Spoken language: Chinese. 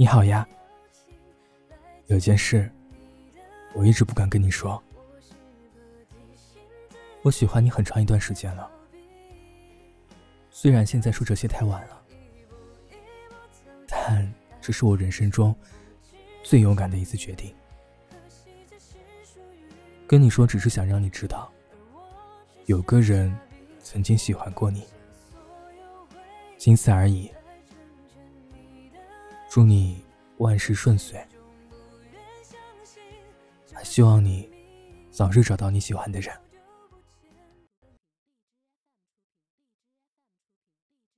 你好呀，有件事我一直不敢跟你说。我喜欢你很长一段时间了，虽然现在说这些太晚了，但这是我人生中最勇敢的一次决定。跟你说，只是想让你知道，有个人曾经喜欢过你，仅此而已。祝你万事顺遂，还希望你早日找到你喜欢的人。